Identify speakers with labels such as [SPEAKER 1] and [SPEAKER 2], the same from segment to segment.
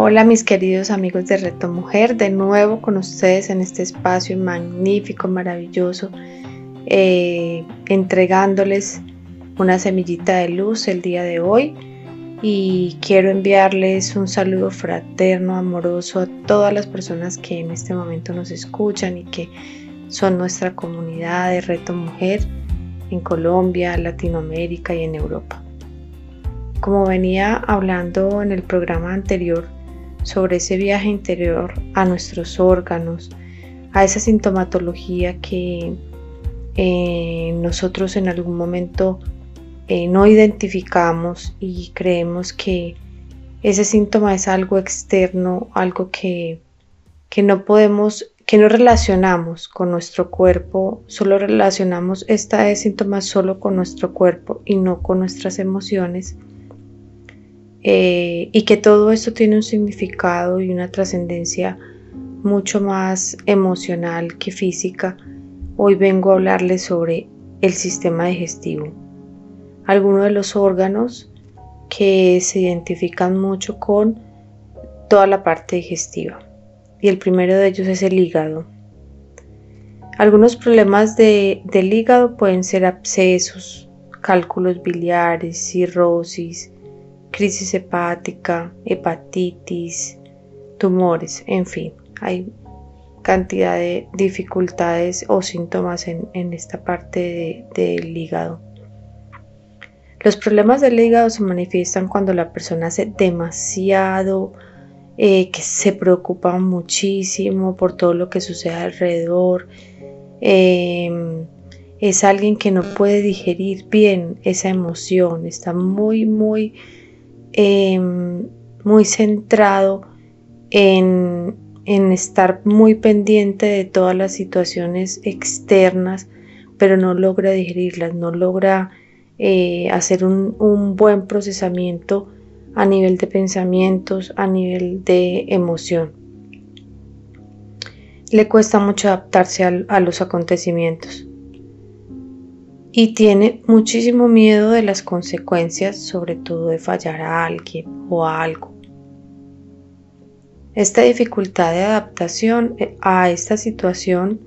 [SPEAKER 1] Hola mis queridos amigos de Reto Mujer, de nuevo con ustedes en este espacio magnífico, maravilloso, eh, entregándoles una semillita de luz el día de hoy y quiero enviarles un saludo fraterno, amoroso a todas las personas que en este momento nos escuchan y que son nuestra comunidad de Reto Mujer en Colombia, Latinoamérica y en Europa. Como venía hablando en el programa anterior, sobre ese viaje interior a nuestros órganos, a esa sintomatología que eh, nosotros en algún momento eh, no identificamos y creemos que ese síntoma es algo externo, algo que, que no podemos, que no relacionamos con nuestro cuerpo, solo relacionamos esta síntoma solo con nuestro cuerpo y no con nuestras emociones eh, y que todo esto tiene un significado y una trascendencia mucho más emocional que física, hoy vengo a hablarles sobre el sistema digestivo. Algunos de los órganos que se identifican mucho con toda la parte digestiva. Y el primero de ellos es el hígado. Algunos problemas del hígado pueden ser abscesos, cálculos biliares, cirrosis, crisis hepática, hepatitis, tumores, en fin, hay cantidad de dificultades o síntomas en, esta parte del hígado. Los problemas del hígado se manifiestan cuando la persona hace demasiado, eh, que se preocupa muchísimo por todo lo que sucede alrededor. Em, es alguien que no puede digerir bien esa emoción, está muy, muy Em, muy centrado en, estar muy pendiente de todas las situaciones externas, pero no logra digerirlas, no logra eh, hacer un, buen procesamiento a nivel de pensamientos, a nivel de emoción. Le cuesta mucho adaptarse a los acontecimientos y tiene muchísimo miedo de las consecuencias, sobre todo de fallar a alguien o a algo. Esta dificultad de adaptación eh, a esta situación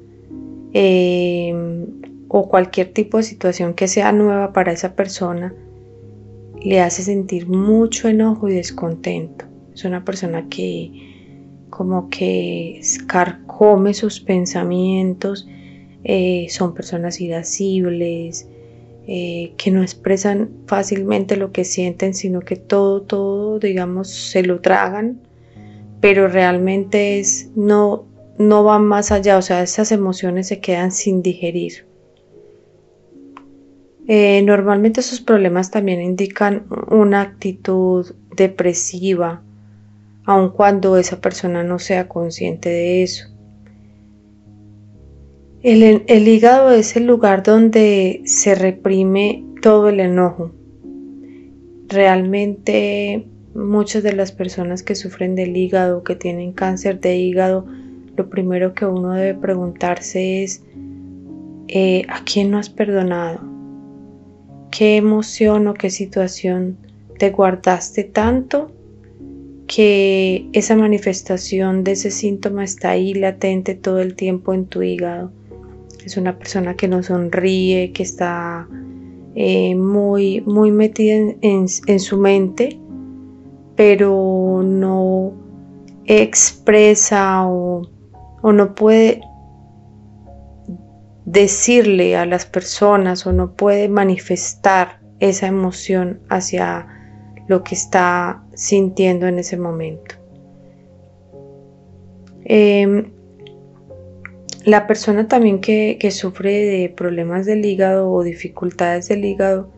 [SPEAKER 1] em, o cualquier tipo de situación que sea nueva para esa persona le hace sentir mucho enojo y descontento. Es una persona que como que carcome sus pensamientos eh, son personas irascibles, eh, que no expresan fácilmente lo que sienten, sino que todo, todo, digamos, se lo tragan, pero realmente es, no, no van más allá, o sea, esas emociones se quedan sin digerir. Eh, normalmente esos problemas también indican una actitud depresiva, aun cuando esa persona no sea consciente de eso. El, hígado es el lugar donde se reprime todo el enojo. Realmente muchas de las personas que sufren del hígado, que tienen cáncer de hígado, lo primero que uno debe preguntarse es, eh, ¿a quién no has perdonado? ¿Qué emoción o qué situación te guardaste tanto que esa manifestación de ese síntoma está ahí latente todo el tiempo en tu hígado? Es una persona que no sonríe, que está eh, muy, muy metida en, su mente, pero no expresa o, o no puede decirle a las personas o no puede manifestar esa emoción hacia lo que está sintiendo en ese momento. Em, la persona también que, sufre de problemas del hígado o dificultades del hígado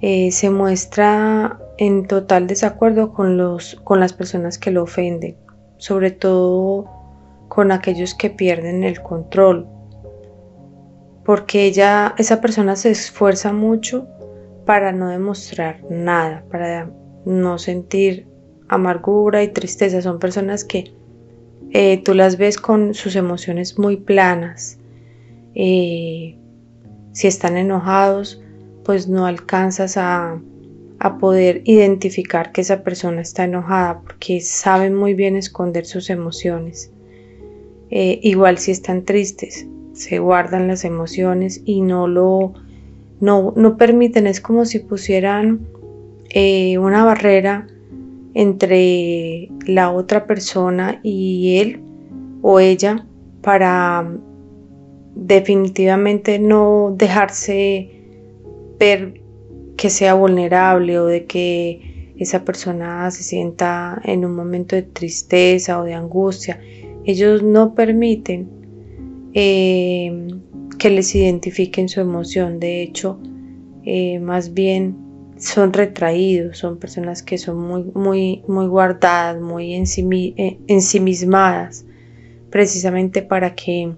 [SPEAKER 1] eh, se muestra en total desacuerdo con, los, con las personas que lo ofenden, sobre todo con aquellos que pierden el control, porque ella, esa persona se esfuerza mucho para no demostrar nada, para no sentir amargura y tristeza. Son personas que eh, tú las ves con sus emociones muy planas. Eh, si están enojados, pues no alcanzas a, poder identificar que esa persona está enojada porque saben muy bien esconder sus emociones. Eh, igual si están tristes, se guardan las emociones y no lo no, no permiten, es como si pusieran una barrera entre la otra persona y él o ella para definitivamente no dejarse ver que sea vulnerable o de que esa persona se sienta en un momento de tristeza o de angustia. Ellos no permiten eh, que les identifiquen su emoción. De hecho, eh, más bien son retraídos, son personas que son muy, muy, muy guardadas, muy eh, ensimismadas, precisamente para que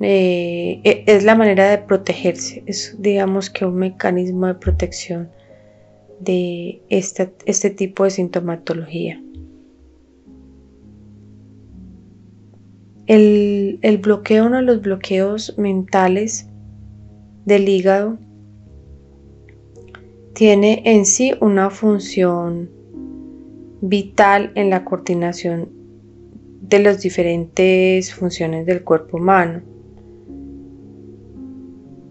[SPEAKER 1] eh, e, es la manera de protegerse, es digamos que un mecanismo de protección de este, este tipo de sintomatología. El, el bloqueo, uno de los bloqueos mentales del hígado, tiene en sí una función vital en la coordinación de las diferentes funciones del cuerpo humano.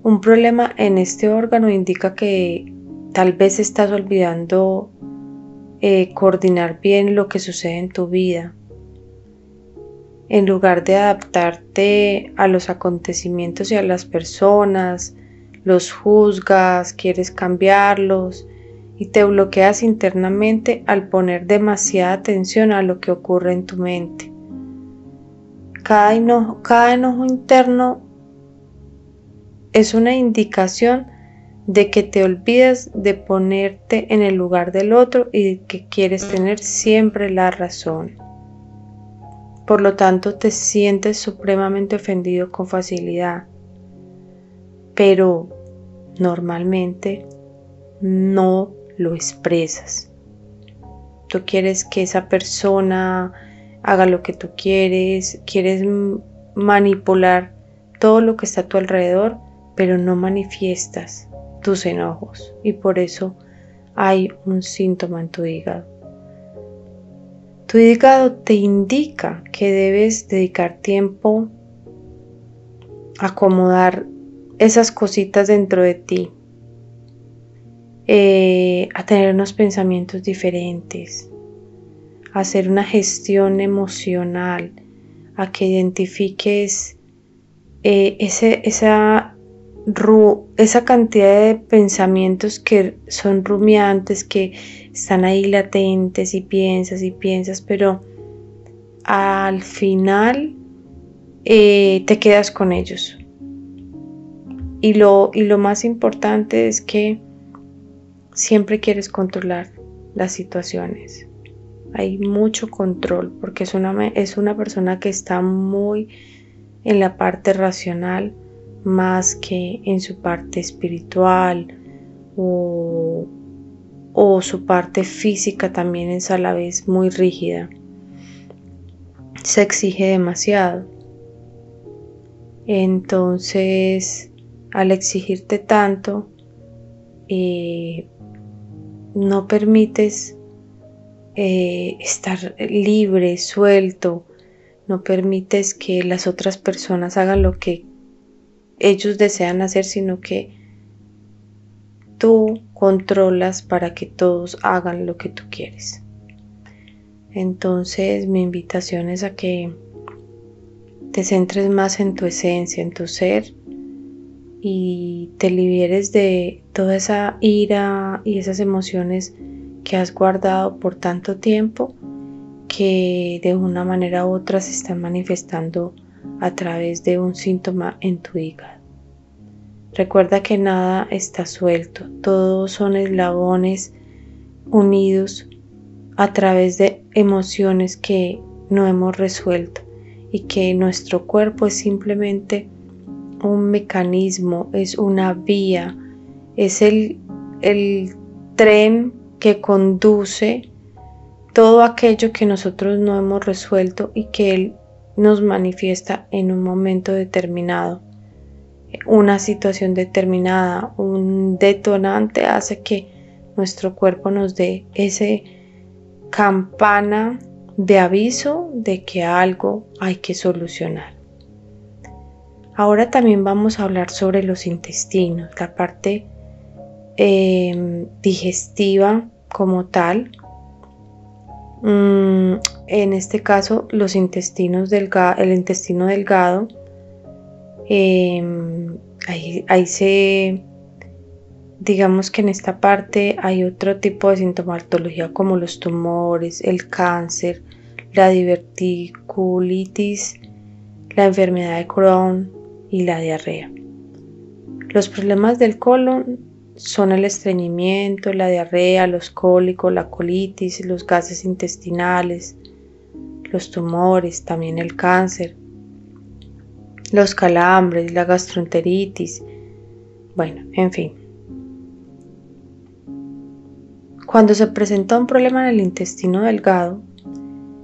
[SPEAKER 1] Un problema en este órgano indica que tal vez estás olvidando eh, coordinar bien lo que sucede en tu vida. En lugar de adaptarte a los acontecimientos y a las personas, los juzgas, quieres cambiarlos y te bloqueas internamente al poner demasiada atención a lo que ocurre en tu mente. Cada enojo, cada enojo interno es una indicación de que te olvidas de ponerte en el lugar del otro y que quieres tener siempre la razón. Por lo tanto, te sientes supremamente ofendido con facilidad. Pero normalmente no lo expresas. Tú quieres que esa persona haga lo que tú quieres, quieres manipular todo lo que está a tu alrededor, pero no manifiestas tus enojos y por eso hay un síntoma en tu hígado. Tu hígado te indica que debes dedicar tiempo a acomodar esas cositas dentro de ti, eh, a tener unos pensamientos diferentes, a hacer una gestión emocional, a que identifiques eh, ese, esa, esa cantidad de pensamientos que son rumiantes, que están ahí latentes y piensas y piensas, pero al final eh, te quedas con ellos y lo, y lo más importante es que siempre quieres controlar las situaciones. Hay mucho control porque es una, es una persona que está muy en la parte racional más que en su parte espiritual o, o su parte física también es a la vez muy rígida. Se exige demasiado. Entonces, al exigirte tanto, eh, no permites eh, estar libre, suelto, no permites que las otras personas hagan lo que ellos desean hacer, sino que tú controlas para que todos hagan lo que tú quieres. Entonces mi invitación es a que te centres más en tu esencia, en tu ser, y te liberes de toda esa ira y esas emociones que has guardado por tanto tiempo que de una manera u otra se están manifestando a través de un síntoma en tu hígado. Recuerda que nada está suelto, todos son eslabones unidos a través de emociones que no hemos resuelto y que nuestro cuerpo es simplemente un mecanismo, es una vía, es el, el tren que conduce todo aquello que nosotros no hemos resuelto y que Él nos manifiesta en un momento determinado. Una situación determinada, un detonante hace que nuestro cuerpo nos dé ese campana de aviso de que algo hay que solucionar. Ahora también vamos a hablar sobre los intestinos, la parte em, digestiva como tal. Mm, en este caso, los intestinos delgado, el intestino delgado, em, ahí se Digamos que en esta parte hay otro tipo de sintomatología como los tumores, el cáncer, la diverticulitis, la enfermedad de Crohn y la diarrea. Los problemas del colon son el estreñimiento, la diarrea, los cólicos, la colitis, los gases intestinales, los tumores, también el cáncer, los calambres, la gastroenteritis, bueno, en fin. Cuando se presenta un problema en el intestino delgado,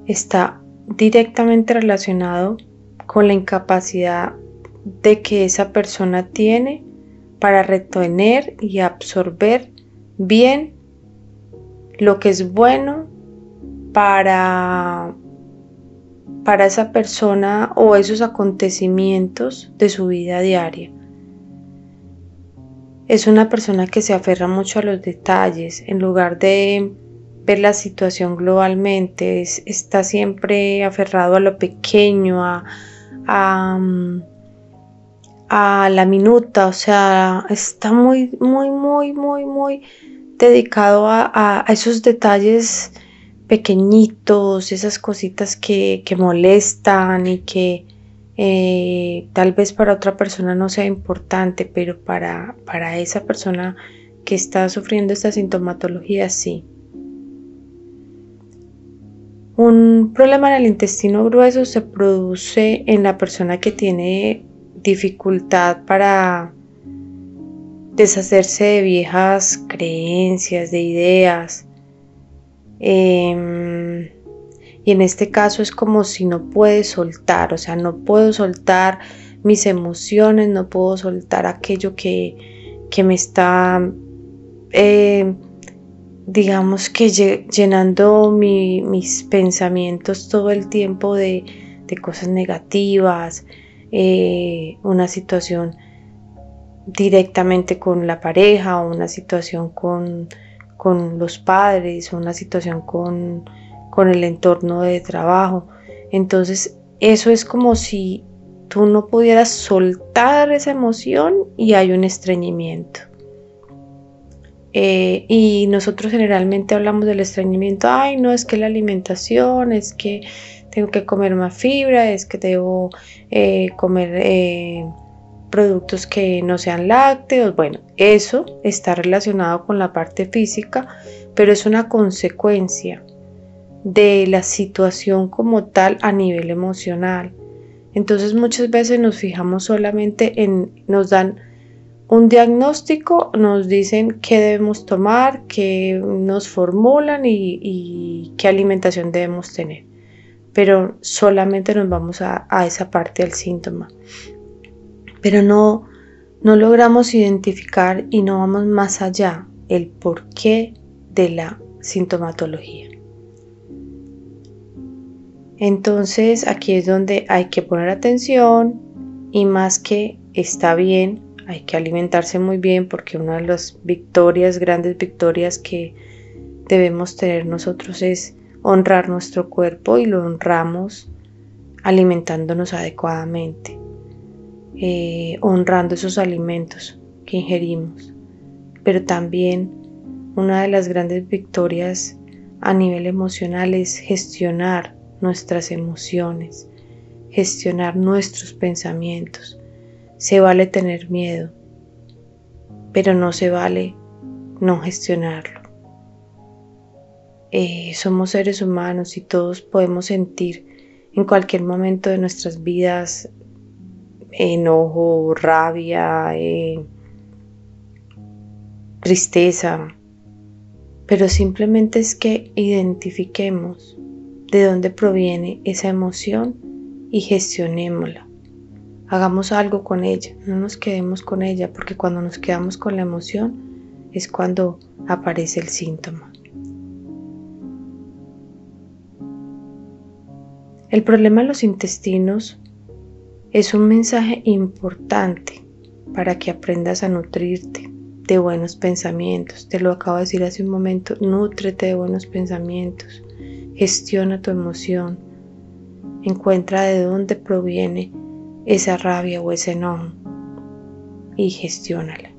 [SPEAKER 1] está directamente relacionado con la incapacidad de que esa persona tiene para retener y absorber bien lo que es bueno para, para esa persona o esos acontecimientos de su vida diaria. Es una persona que se aferra mucho a los detalles en lugar de ver la situación globalmente. está siempre aferrado a lo pequeño, a, a, la minuta, o sea, está muy, muy, muy, muy, muy dedicado a, esos detalles pequeñitos, esas cositas que, que molestan y que eh, tal vez para otra persona no sea importante, pero para, para esa persona que está sufriendo esta sintomatología sí. Un problema en el intestino grueso se produce en la persona que tiene dificultad para deshacerse de viejas creencias, de ideas. Em, y en este caso es como si no puedes soltar, o sea, no puedo soltar mis emociones, no puedo soltar aquello que, que me está, eh, digamos que llenando mis pensamientos todo el tiempo de, cosas negativas, eh, una situación directamente con la pareja, o una situación con, con los padres, una situación con con el entorno de trabajo. Entonces, eso es como si tú no pudieras soltar esa emoción y hay un estreñimiento. Eh, y nosotros generalmente hablamos del estreñimiento, ay, no, es que la alimentación, es que tengo que comer más fibra, es que debo eh, comer eh, productos que no sean lácteos. Bueno, eso está relacionado con la parte física, pero es una consecuencia de la situación como tal a nivel emocional. Entonces muchas veces nos fijamos solamente en, nos dan un diagnóstico, nos dicen qué debemos tomar, qué nos formulan y, qué alimentación debemos tener. Pero solamente nos vamos a, a esa parte del síntoma. Pero no, no logramos identificar y no vamos más allá el porqué de la sintomatología. Entonces aquí es donde hay que poner atención y más que está bien, hay que alimentarse muy bien porque una de las victorias, grandes victorias que debemos tener nosotros es honrar nuestro cuerpo y lo honramos alimentándonos adecuadamente, eh, honrando esos alimentos que ingerimos. Pero también una de las grandes victorias a nivel emocional es gestionar nuestras emociones, gestionar nuestros pensamientos. Se vale tener miedo, pero no se vale no gestionarlo. Eh, somos seres humanos y todos podemos sentir en cualquier momento de nuestras vidas, enojo, rabia, eh, tristeza, pero simplemente es que identifiquemos de dónde proviene esa emoción y gestionémosla. Hagamos algo con ella, no nos quedemos con ella, porque cuando nos quedamos con la emoción es cuando aparece el síntoma. El problema de los intestinos es un mensaje importante para que aprendas a nutrirte de buenos pensamientos. Te lo acabo de decir hace un momento, nútrete de buenos pensamientos, gestiona tu emoción, encuentra de dónde proviene esa rabia o ese enojo y gestiónala.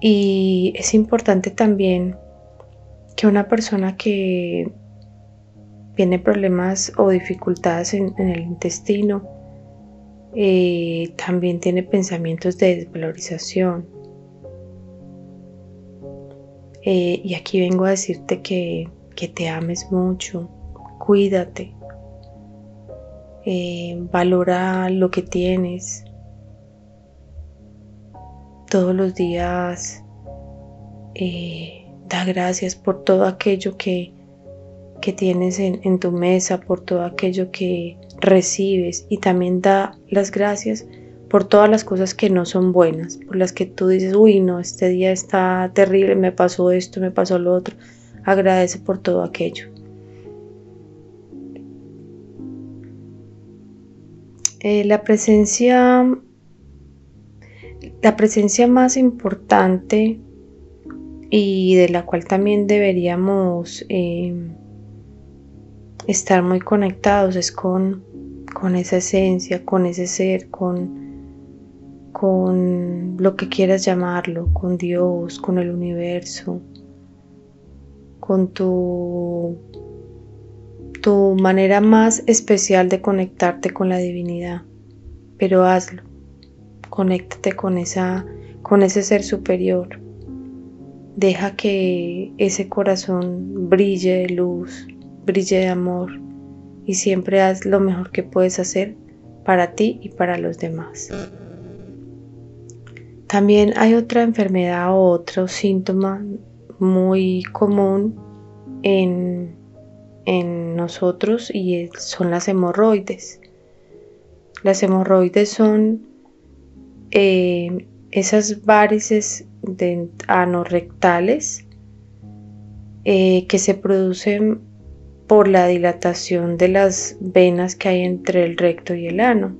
[SPEAKER 1] Y es importante también que una persona que tiene problemas o dificultades en, el intestino, eh, también tiene pensamientos de desvalorización. Eh, y aquí vengo a decirte que, te ames mucho, cuídate, eh, valora lo que tienes. Todos los días da gracias por todo aquello que, que tienes en, tu mesa, por todo aquello que recibes y también da las gracias por todas las cosas que no son buenas, por las que tú dices, uy, no, este día está terrible, me pasó esto, me pasó lo otro. Agradece por todo aquello. Eh, la presencia, la presencia más importante y de la cual también deberíamos eh, estar muy conectados es con, con esa esencia, con ese ser, con, con lo que quieras llamarlo, con Dios, con el universo, con tu, tu manera más especial de conectarte con la divinidad. Pero hazlo, conéctate con, esa, con ese ser superior. Deja que ese corazón brille de luz, brille de amor y siempre haz lo mejor que puedes hacer para ti y para los demás. También hay otra enfermedad o otro síntoma muy común en, nosotros y son las hemorroides. Las hemorroides son eh, esas varices anorrectales eh, que se producen por la dilatación de las venas que hay entre el recto y el ano.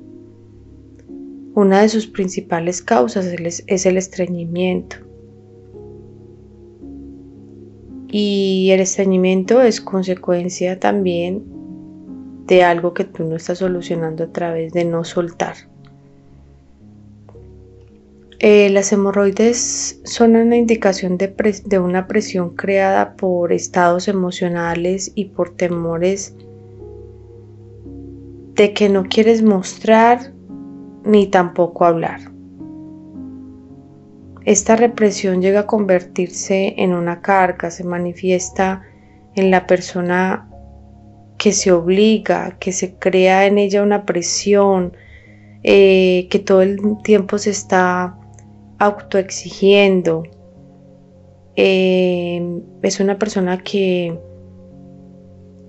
[SPEAKER 1] Una de sus principales causas es el estreñimiento. Y el estreñimiento es consecuencia también de algo que tú no estás solucionando a través de no soltar. Eh, las hemorroides son una indicación de, una presión creada por estados emocionales y por temores de que no quieres mostrar ni tampoco hablar. Esta represión llega a convertirse en una carga, se manifiesta en la persona que se obliga, que se crea en ella una presión, eh, que todo el tiempo se está autoexigiendo. Eh, es una persona que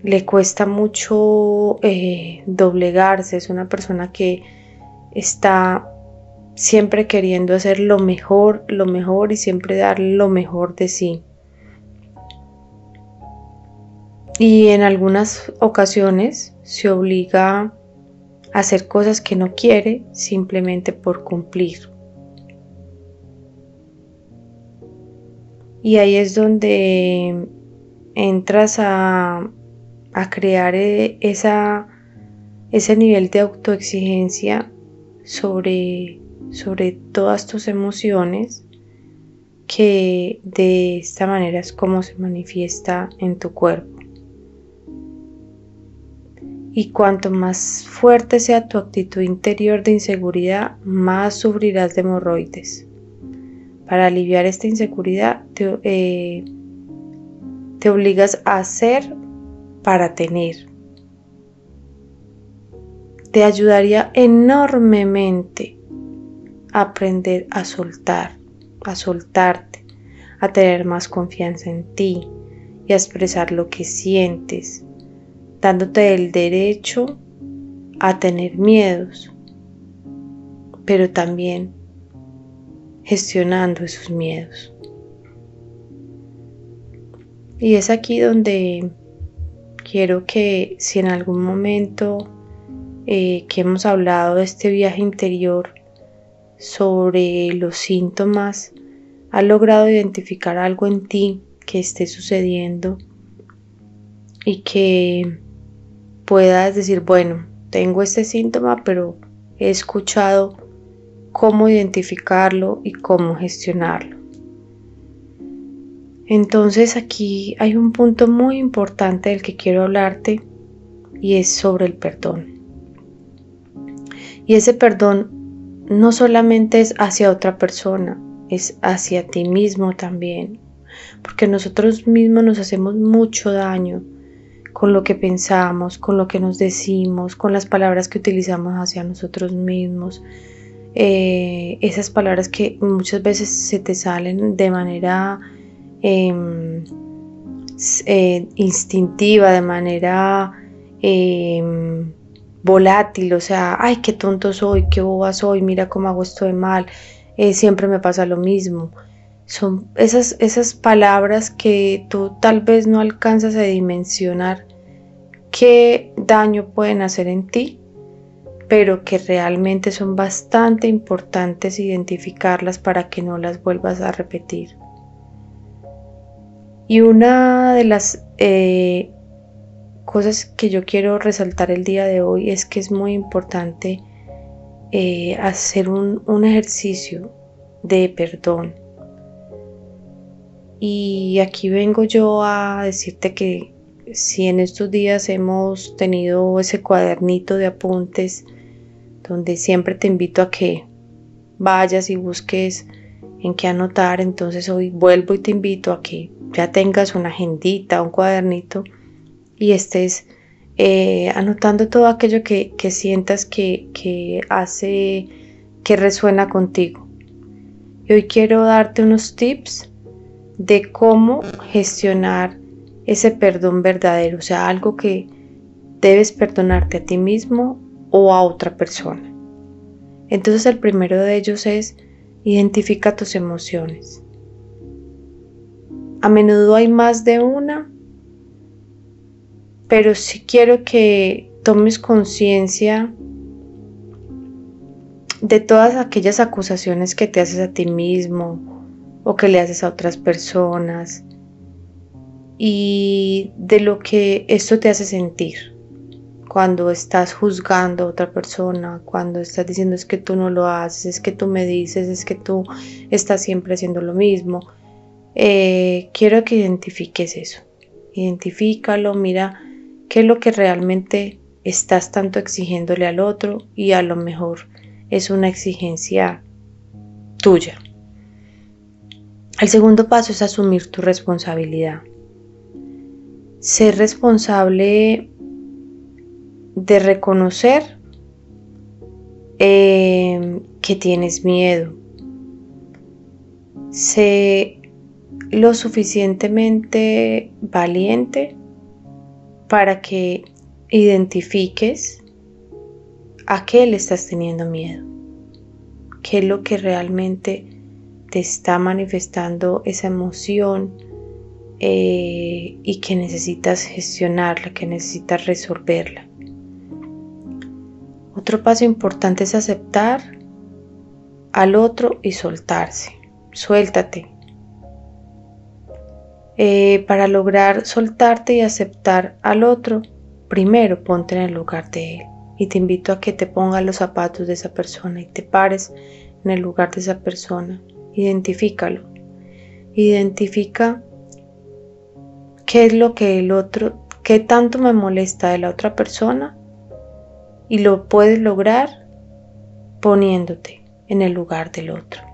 [SPEAKER 1] le cuesta mucho eh, doblegarse, es una persona que está siempre queriendo hacer lo mejor, lo mejor y siempre dar lo mejor de sí. Y en algunas ocasiones se obliga a hacer cosas que no quiere simplemente por cumplir. Y ahí es donde entras a, crear e, esa, ese nivel de autoexigencia sobre, sobre todas tus emociones que de esta manera es como se manifiesta en tu cuerpo. Y cuanto más fuerte sea tu actitud interior de inseguridad, más sufrirás de hemorroides. Para aliviar esta inseguridad te, eh, te obligas a hacer para tener. Te ayudaría enormemente a aprender a soltar, a soltarte, a tener más confianza en ti y a expresar lo que sientes, dándote el derecho a tener miedos, pero también gestionando esos miedos. Y es aquí donde quiero que si en algún momento eh, que hemos hablado de este viaje interior sobre los síntomas, has logrado identificar algo en ti que esté sucediendo y que puedas decir, bueno, tengo este síntoma, pero he escuchado cómo identificarlo y cómo gestionarlo. Entonces aquí hay un punto muy importante del que quiero hablarte y es sobre el perdón. Y ese perdón no solamente es hacia otra persona, es hacia ti mismo también, porque nosotros mismos nos hacemos mucho daño con lo que pensamos, con lo que nos decimos, con las palabras que utilizamos hacia nosotros mismos. Eh, esas palabras que muchas veces se te salen de manera Em, eh, instintiva, de manera em, volátil, o sea, ay, qué tonto soy, qué boba soy, mira cómo hago esto de mal, eh, siempre me pasa lo mismo. Son esas, esas palabras que tú tal vez no alcanzas a dimensionar qué daño pueden hacer en ti, pero que realmente son bastante importantes identificarlas para que no las vuelvas a repetir. Y una de las eh, cosas que yo quiero resaltar el día de hoy es que es muy importante eh, hacer un, un ejercicio de perdón. Y aquí vengo yo a decirte que si en estos días hemos tenido ese cuadernito de apuntes donde siempre te invito a que vayas y busques en qué anotar, entonces hoy vuelvo y te invito a que ya tengas una agendita, un cuadernito y estés eh, anotando todo aquello que, sientas que, que, hace, que resuena contigo. Y hoy quiero darte unos tips de cómo gestionar ese perdón verdadero, o sea, algo que debes perdonarte a ti mismo o a otra persona. Entonces el primero de ellos es identifica tus emociones. A menudo hay más de una, pero si quiero que tomes conciencia de todas aquellas acusaciones que te haces a ti mismo o que le haces a otras personas y de lo que esto te hace sentir cuando estás juzgando a otra persona, cuando estás diciendo es que tú no lo haces, es que tú me dices, es que tú estás siempre haciendo lo mismo. Eh, quiero que identifiques eso. Identifícalo, mira qué es lo que realmente estás tanto exigiéndole al otro y a lo mejor es una exigencia tuya. El segundo paso es asumir tu responsabilidad. Ser responsable de reconocer eh, que tienes miedo. Sé lo suficientemente valiente para que identifiques a qué le estás teniendo miedo, qué es lo que realmente te está manifestando esa emoción eh, y que necesitas gestionarla, que necesitas resolverla. Otro paso importante es aceptar al otro y soltarse. Suéltate, eh, para lograr soltarte y aceptar al otro, primero ponte en el lugar de él. Y te invito a que te pongas los zapatos de esa persona y te pares en el lugar de esa persona. Identifícalo. Identifica qué es lo que el otro, qué tanto me molesta de la otra persona y lo puedes lograr poniéndote en el lugar del otro.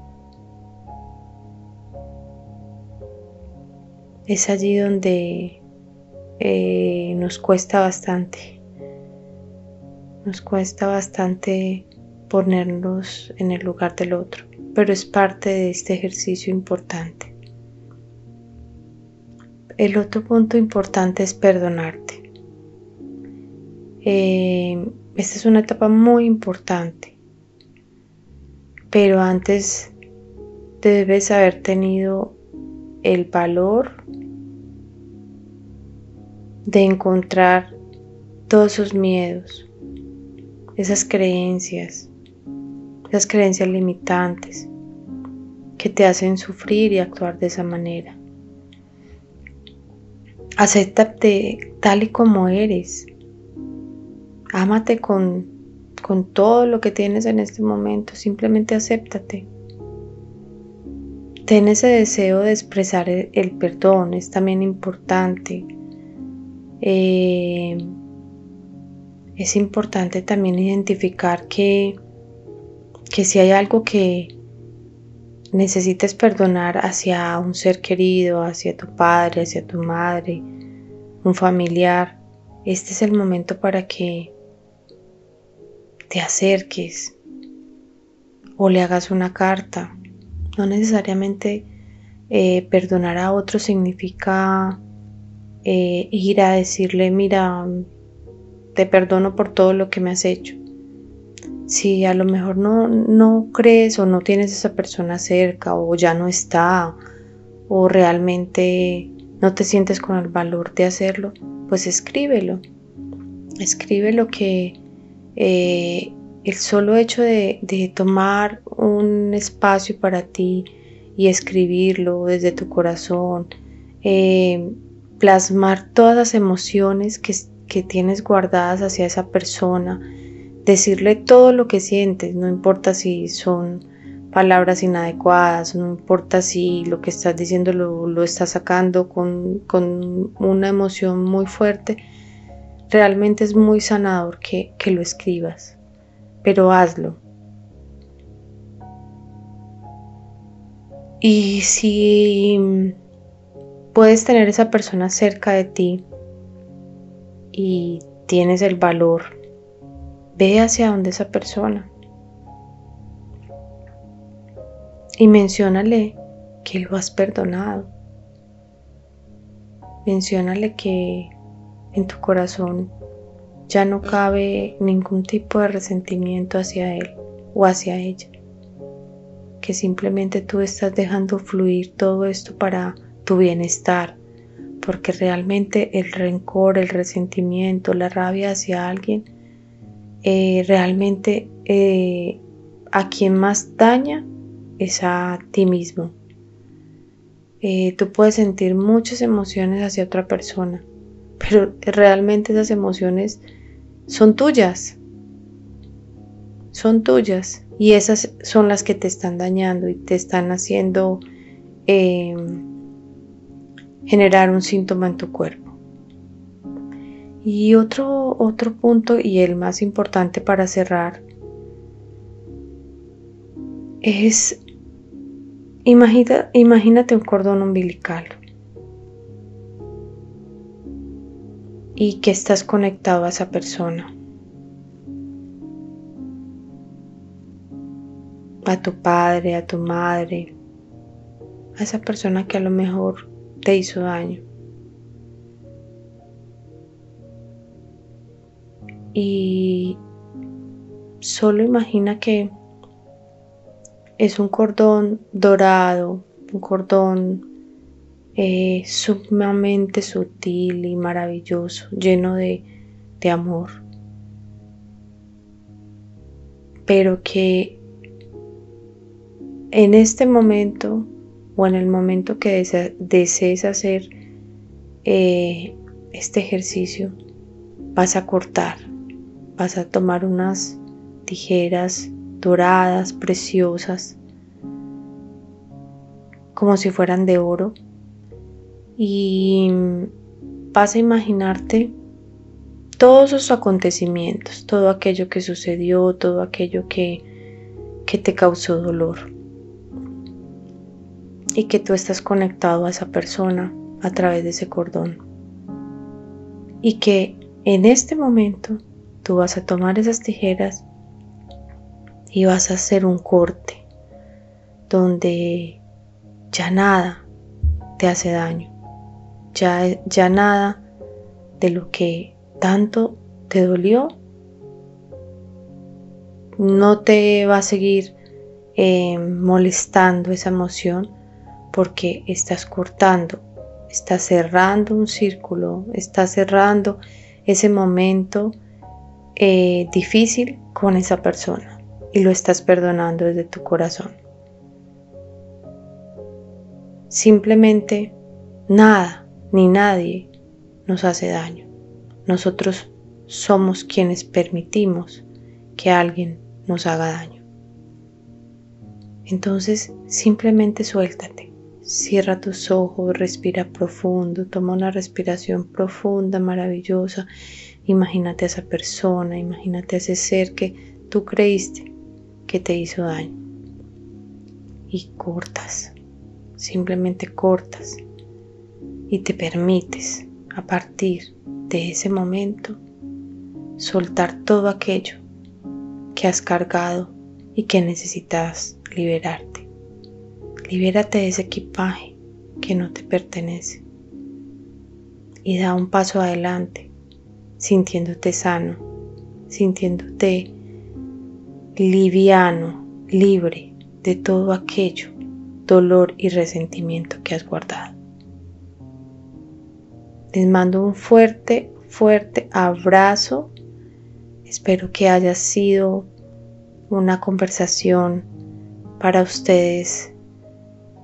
[SPEAKER 1] es allí donde eh, nos cuesta bastante. Nos cuesta bastante ponernos en el lugar del otro, pero es parte de este ejercicio importante. El otro punto importante es perdonarte. Eh, esta es una etapa muy importante, pero antes debes haber tenido el valor de encontrar todos esos miedos, esas creencias, esas creencias limitantes que te hacen sufrir y actuar de esa manera. Acéptate tal y como eres. Ámate con, con todo lo que tienes en este momento. Simplemente acéptate. Ten ese deseo de expresar el, perdón. Es también importante. Eh, es importante también identificar que, que si hay algo que, necesites perdonar hacia un ser querido, hacia tu padre, hacia tu madre, un familiar, este es el momento para que te acerques o le hagas una carta. No necesariamente eh, perdonar a otro significa eh, ir a decirle, mira, te perdono por todo lo que me has hecho si a lo mejor no, no crees o no tienes esa persona cerca o ya no está o realmente no te sientes con el valor de hacerlo, pues escríbelo. Escribe lo que eh, el solo hecho de, tomar un espacio para ti y escribirlo desde tu corazón, eh, plasmar todas las emociones que, que tienes guardadas hacia esa persona, decirle todo lo que sientes, no importa si son palabras inadecuadas, no importa si lo que estás diciendo lo, estás sacando con, una emoción muy fuerte, realmente es muy sanador que, que lo escribas, pero hazlo. Y si puedes tener esa persona cerca de ti y tienes el valor Ve hacia donde esa persona y menciónale que lo has perdonado. Menciónale que en tu corazón ya no cabe ningún tipo de resentimiento hacia él o hacia ella. Que simplemente tú estás dejando fluir todo esto para tu bienestar. Porque realmente el rencor, el resentimiento, la rabia hacia alguien eh, realmente eh, a quien más daña es a ti mismo. Eh, tú puedes sentir muchas emociones hacia otra persona, pero realmente esas emociones son tuyas. Son tuyas y esas son las que te están dañando y te están haciendo generar un síntoma en tu cuerpo. Y otro, otro punto y el más importante para cerrar es imagínate un cordón umbilical y que estás conectado a esa persona. A tu padre, a tu madre, a esa persona que a lo mejor te hizo daño. y solo imagina que es un cordón dorado, un cordón eh, sumamente sutil y maravilloso, lleno de, de amor. Pero que en este momento o en el momento que desees hacer eh, este ejercicio, vas a cortar vas a tomar unas tijeras doradas, preciosas, como si fueran de oro, y vas a imaginarte todos esos acontecimientos, todo aquello que sucedió, todo aquello que, que te causó dolor y que tú estás conectado a esa persona a través de ese cordón. y que en este momento tú vas a tomar esas tijeras y vas a hacer un corte donde ya nada te hace daño, ya, ya nada de lo que tanto te dolió no te va a seguir eh, molestando esa emoción porque estás cortando, estás cerrando un círculo, estás cerrando ese momento eh, difícil con esa persona y lo estás perdonando desde tu corazón. Simplemente nada ni nadie nos hace daño. Nosotros somos quienes permitimos que alguien nos haga daño. Entonces simplemente suéltate. Cierra tus ojos, respira profundo, toma una respiración profunda, maravillosa. Imagínate a esa persona, imagínate a ese ser que tú creíste que te hizo daño. Y cortas, simplemente cortas y te permites a partir de ese momento soltar todo aquello que has cargado y que necesitas liberarte. Libérate de ese equipaje que no te pertenece y da un paso adelante sintiéndote sano, sintiéndote liviano, libre de todo aquello, dolor y resentimiento que has guardado. Les mando un fuerte, fuerte abrazo. Espero que haya sido una conversación para ustedes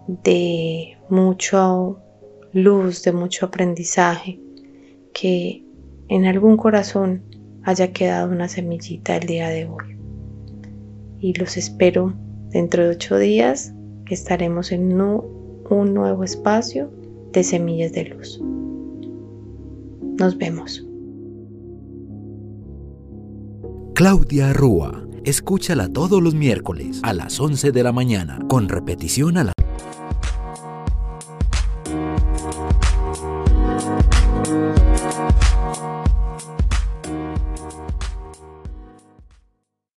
[SPEAKER 1] de mucha luz, de mucho aprendizaje, que en algún corazón haya quedado una semillita el día de hoy. Y los espero dentro de ocho días que estaremos en un nuevo espacio de semillas de luz. Nos vemos.
[SPEAKER 2] Claudia Rúa Escúchala todos los miércoles a las 11 de la mañana, con repetición a las